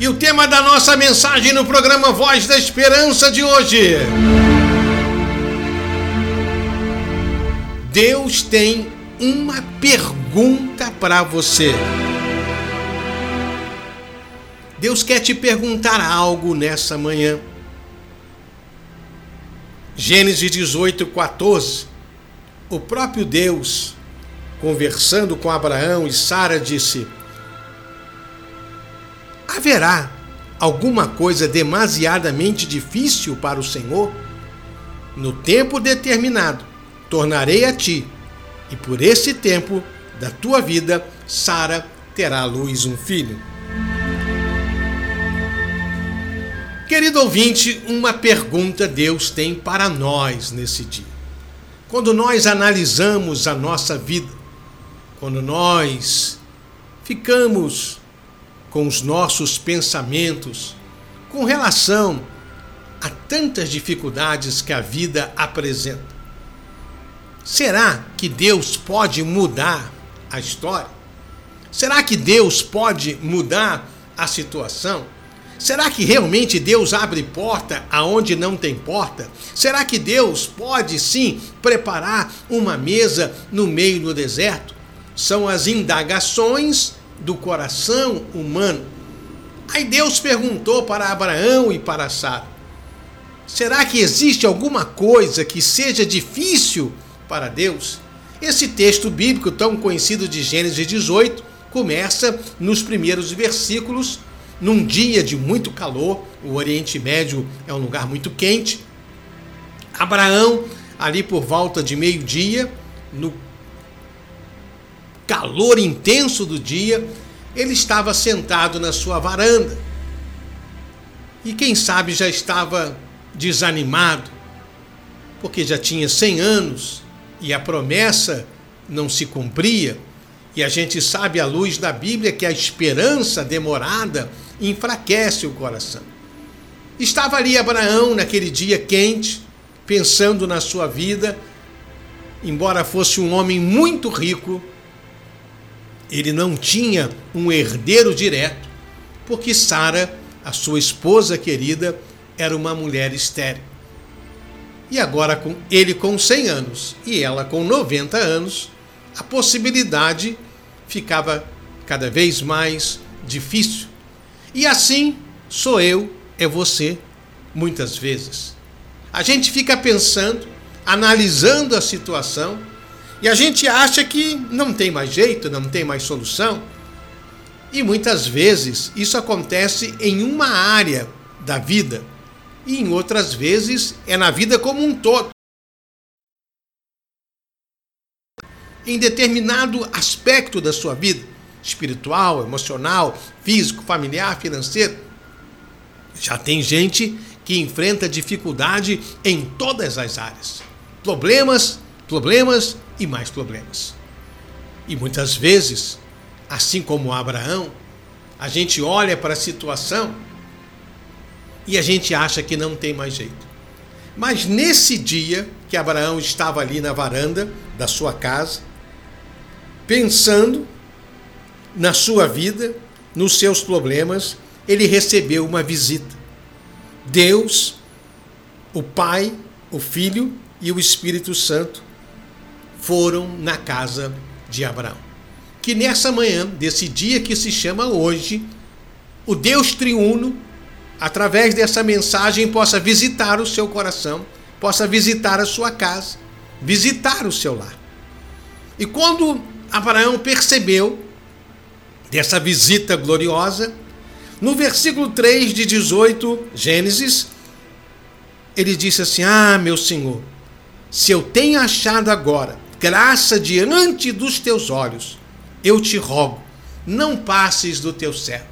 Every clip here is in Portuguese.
E o tema da nossa mensagem no programa Voz da Esperança de hoje. Deus tem uma pergunta para você. Deus quer te perguntar algo nessa manhã. Gênesis 18, 14. O próprio Deus, conversando com Abraão e Sara, disse: Haverá alguma coisa demasiadamente difícil para o Senhor? No tempo determinado, tornarei a ti, e por esse tempo da tua vida, Sara terá à luz um filho. Querido ouvinte, uma pergunta Deus tem para nós nesse dia. Quando nós analisamos a nossa vida, quando nós ficamos com os nossos pensamentos com relação a tantas dificuldades que a vida apresenta. Será que Deus pode mudar a história? Será que Deus pode mudar a situação? Será que realmente Deus abre porta aonde não tem porta? Será que Deus pode sim preparar uma mesa no meio do deserto? São as indagações do coração humano. Aí Deus perguntou para Abraão e para Sara: Será que existe alguma coisa que seja difícil para Deus? Esse texto bíblico tão conhecido de Gênesis 18 começa nos primeiros versículos, num dia de muito calor, o Oriente Médio é um lugar muito quente. Abraão, ali por volta de meio-dia, no calor intenso do dia, ele estava sentado na sua varanda. E quem sabe já estava desanimado, porque já tinha 100 anos e a promessa não se cumpria. E a gente sabe à luz da Bíblia que a esperança demorada enfraquece o coração. Estava ali Abraão naquele dia quente, pensando na sua vida, embora fosse um homem muito rico, ele não tinha um herdeiro direto, porque Sara, a sua esposa querida, era uma mulher estéril. E agora, com ele com 100 anos e ela com 90 anos, a possibilidade ficava cada vez mais difícil. E assim sou eu, é você, muitas vezes. A gente fica pensando, analisando a situação e a gente acha que não tem mais jeito, não tem mais solução. E muitas vezes isso acontece em uma área da vida, e em outras vezes é na vida como um todo. Em determinado aspecto da sua vida, espiritual, emocional, físico, familiar, financeiro, já tem gente que enfrenta dificuldade em todas as áreas. Problemas, problemas e mais problemas. E muitas vezes, assim como Abraão, a gente olha para a situação e a gente acha que não tem mais jeito. Mas nesse dia que Abraão estava ali na varanda da sua casa, pensando na sua vida, nos seus problemas, ele recebeu uma visita. Deus, o Pai, o Filho e o Espírito Santo foram na casa de Abraão. Que nessa manhã, desse dia que se chama hoje, o Deus triuno, através dessa mensagem, possa visitar o seu coração, possa visitar a sua casa, visitar o seu lar. E quando Abraão percebeu dessa visita gloriosa, no versículo 3 de 18, Gênesis, ele disse assim: Ah, meu Senhor, se eu tenho achado agora graça diante dos teus olhos, eu te rogo, não passes do teu servo.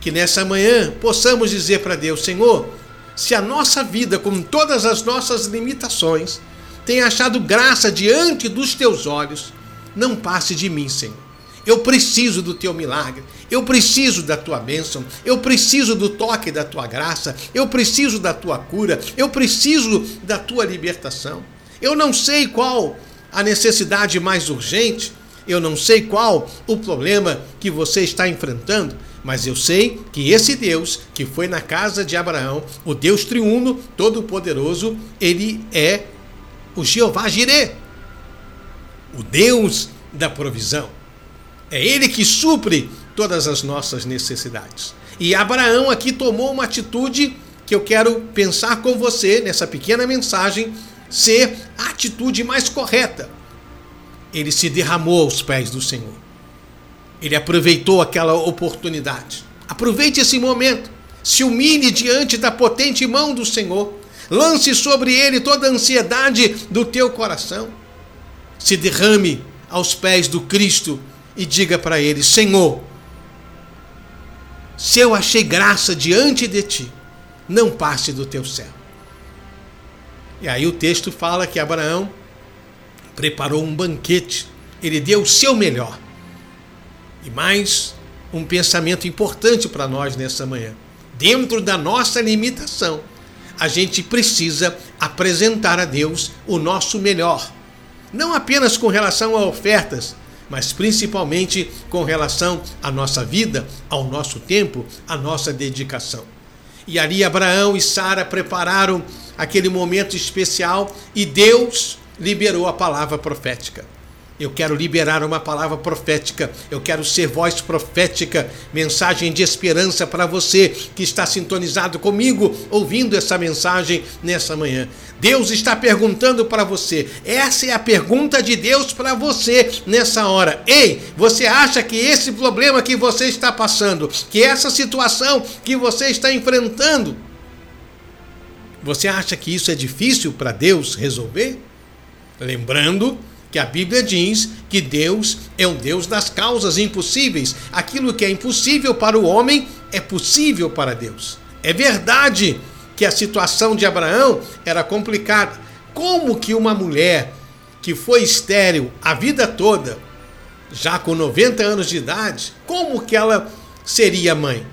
Que nessa manhã possamos dizer para Deus: Senhor, se a nossa vida, com todas as nossas limitações, tem achado graça diante dos teus olhos, não passe de mim, Senhor. Eu preciso do teu milagre, eu preciso da tua bênção, eu preciso do toque da tua graça, eu preciso da tua cura, eu preciso da tua libertação. Eu não sei qual a necessidade mais urgente, eu não sei qual o problema que você está enfrentando, Mas eu sei que esse Deus que foi na casa de Abraão, o Deus triuno, todo-poderoso, ele é o Jeová Jireh, o Deus da provisão. É ele que supre todas as nossas necessidades. E Abraão aqui tomou uma atitude que eu quero pensar com você nessa pequena mensagem ser a atitude mais correta. Ele se derramou aos pés do Senhor. Ele aproveitou aquela oportunidade. Aproveite esse momento. Se humilhe diante da potente mão do Senhor. Lance sobre ele toda a ansiedade do teu coração. Se derrame aos pés do Cristo e diga para ele: Senhor, se eu achei graça diante de ti, não passe do teu céu. E aí o texto fala que Abraão preparou um banquete, ele deu o seu melhor. E mais um pensamento importante para nós nessa manhã. Dentro da nossa limitação, a gente precisa apresentar a Deus o nosso melhor. Não apenas com relação a ofertas, mas principalmente com relação à nossa vida, ao nosso tempo, à nossa dedicação. E ali Abraão e Sara prepararam aquele momento especial e Deus liberou a palavra profética. Eu quero liberar uma palavra profética. Eu quero ser voz profética, mensagem de esperança para você que está sintonizado comigo, ouvindo essa mensagem nessa manhã. Deus está perguntando para você. Essa é a pergunta de Deus para você nessa hora. Ei, você acha que esse problema que você está passando, que essa situação que você está enfrentando, você acha que isso é difícil para Deus resolver? Lembrando que a Bíblia diz que Deus é um Deus das causas impossíveis. Aquilo que é impossível para o homem é possível para Deus. É verdade que a situação de Abraão era complicada. Como que uma mulher que foi estéril a vida toda, já com 90 anos de idade, como que ela seria mãe?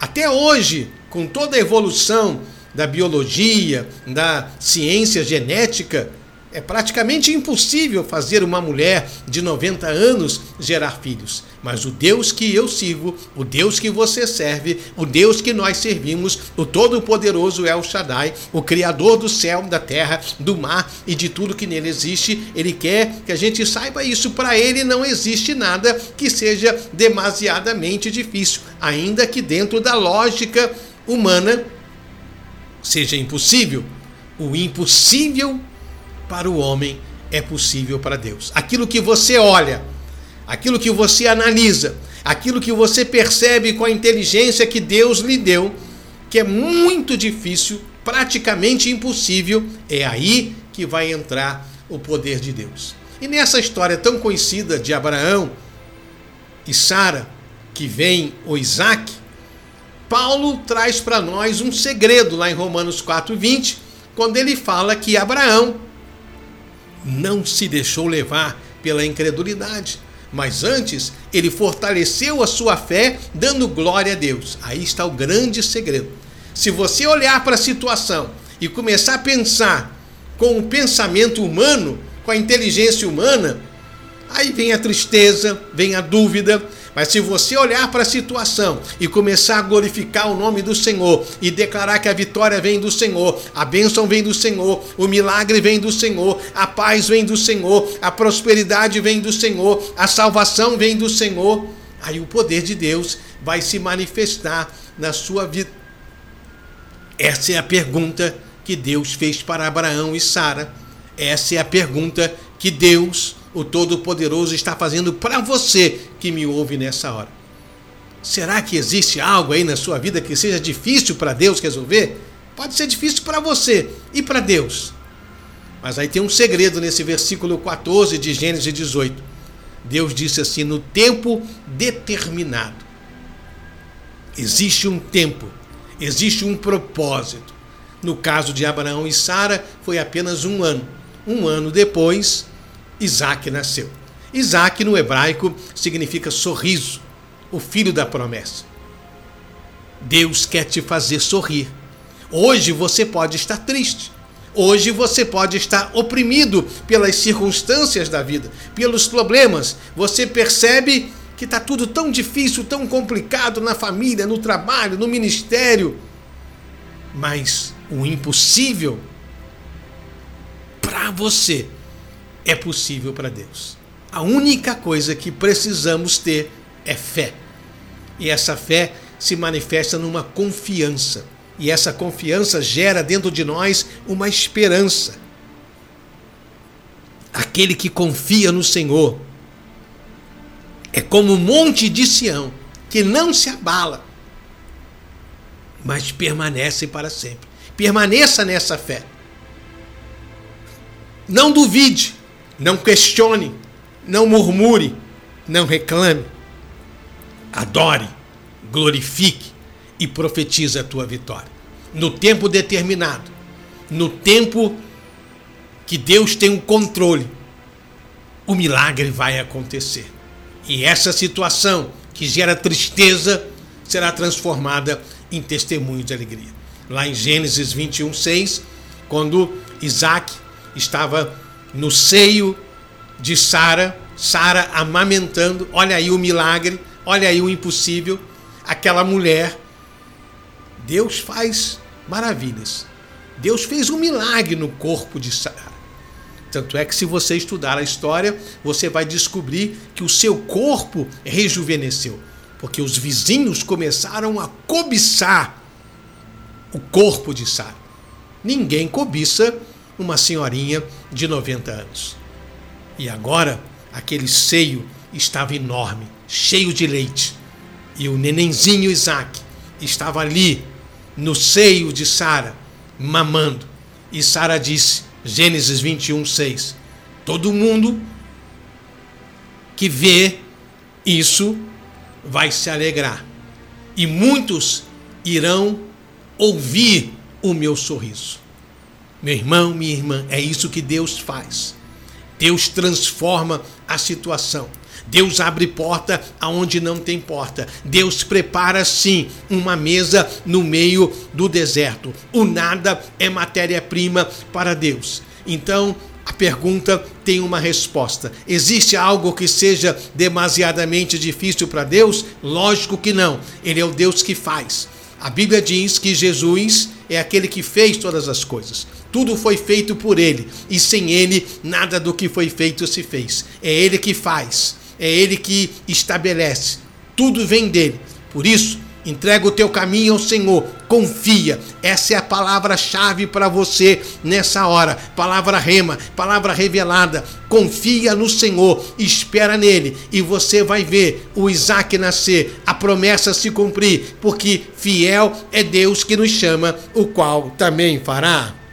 Até hoje, com toda a evolução da biologia, da ciência genética, é praticamente impossível fazer uma mulher de 90 anos gerar filhos. Mas o Deus que eu sirvo, o Deus que você serve, o Deus que nós servimos, o Todo-Poderoso El Shaddai, o Criador do céu, da terra, do mar e de tudo que nele existe, ele quer que a gente saiba isso. Para ele não existe nada que seja demasiadamente difícil, ainda que dentro da lógica humana seja impossível. O impossível para o homem é possível para Deus. Aquilo que você olha, aquilo que você analisa, aquilo que você percebe com a inteligência que Deus lhe deu, que é muito difícil, praticamente impossível, é aí que vai entrar o poder de Deus. E nessa história tão conhecida de Abraão e Sara, que vem o Isaac, Paulo traz para nós um segredo lá em Romanos 4:20, quando ele fala que Abraão não se deixou levar pela incredulidade, mas antes ele fortaleceu a sua fé, dando glória a Deus. Aí está o grande segredo. Se você olhar para a situação e começar a pensar com o pensamento humano, com a inteligência humana, aí vem a tristeza, vem a dúvida, mas se você olhar para a situação e começar a glorificar o nome do Senhor e declarar que a vitória vem do Senhor, a bênção vem do Senhor, o milagre vem do Senhor, a paz vem do Senhor, a prosperidade vem do Senhor, a salvação vem do Senhor, aí o poder de Deus vai se manifestar na sua vida. Essa é a pergunta que Deus fez para Abraão e Sara. Essa é a pergunta que Deus o Todo-Poderoso está fazendo para você que me ouve nessa hora. Será que existe algo aí na sua vida que seja difícil para Deus resolver? Pode ser difícil para você e para Deus. Mas aí tem um segredo nesse versículo 14 de Gênesis 18. Deus disse assim: no tempo determinado. Existe um tempo, existe um propósito. No caso de Abraão e Sara, foi apenas um ano. Um ano depois, Isaac nasceu. Isaac no hebraico significa sorriso, o filho da promessa. Deus quer te fazer sorrir. Hoje você pode estar triste. Hoje você pode estar oprimido pelas circunstâncias da vida, pelos problemas. Você percebe que está tudo tão difícil, tão complicado na família, no trabalho, no ministério. Mas o impossível para você é possível para Deus. A única coisa que precisamos ter é fé. E essa fé se manifesta numa confiança. E essa confiança gera dentro de nós uma esperança. Aquele que confia no Senhor é como o monte de Sião, que não se abala, mas permanece para sempre. Permaneça nessa fé. Não duvide, não questione, não murmure, não reclame. Adore, glorifique e profetize a tua vitória. No tempo determinado, no tempo que Deus tem o controle, o milagre vai acontecer. E essa situação que gera tristeza será transformada em testemunho de alegria. Lá em Gênesis 21, 6, quando Isaac estava no seio de Sara, Sara amamentando, olha aí o milagre, olha aí o impossível, aquela mulher. Deus faz maravilhas. Deus fez um milagre no corpo de Sara. Tanto é que, se você estudar a história, você vai descobrir que o seu corpo rejuvenesceu, porque os vizinhos começaram a cobiçar o corpo de Sara. Ninguém cobiça uma senhorinha de 90 anos. E agora, aquele seio estava enorme, cheio de leite. E o nenenzinho Isaac estava ali, no seio de Sara, mamando. E Sara disse: Gênesis 21, 6. Todo mundo que vê isso vai se alegrar, e muitos irão ouvir o meu sorriso. Meu irmão, minha irmã, é isso que Deus faz. Deus transforma a situação. Deus abre porta aonde não tem porta. Deus prepara sim uma mesa no meio do deserto. O nada é matéria-prima para Deus. Então, a pergunta tem uma resposta. Existe algo que seja demasiadamente difícil para Deus? Lógico que não. Ele é o Deus que faz. A Bíblia diz que Jesus é aquele que fez todas as coisas. Tudo foi feito por ele, e sem ele, nada do que foi feito se fez. É ele que faz é Ele que estabelece. Tudo vem dele. Por isso, entrega o teu caminho ao Senhor, confia. Essa é a palavra-chave para você nessa hora. Palavra rema, palavra revelada. Confia no Senhor, espera nele e você vai ver o Isaac nascer, a promessa se cumprir, porque fiel é Deus que nos chama, o qual também fará.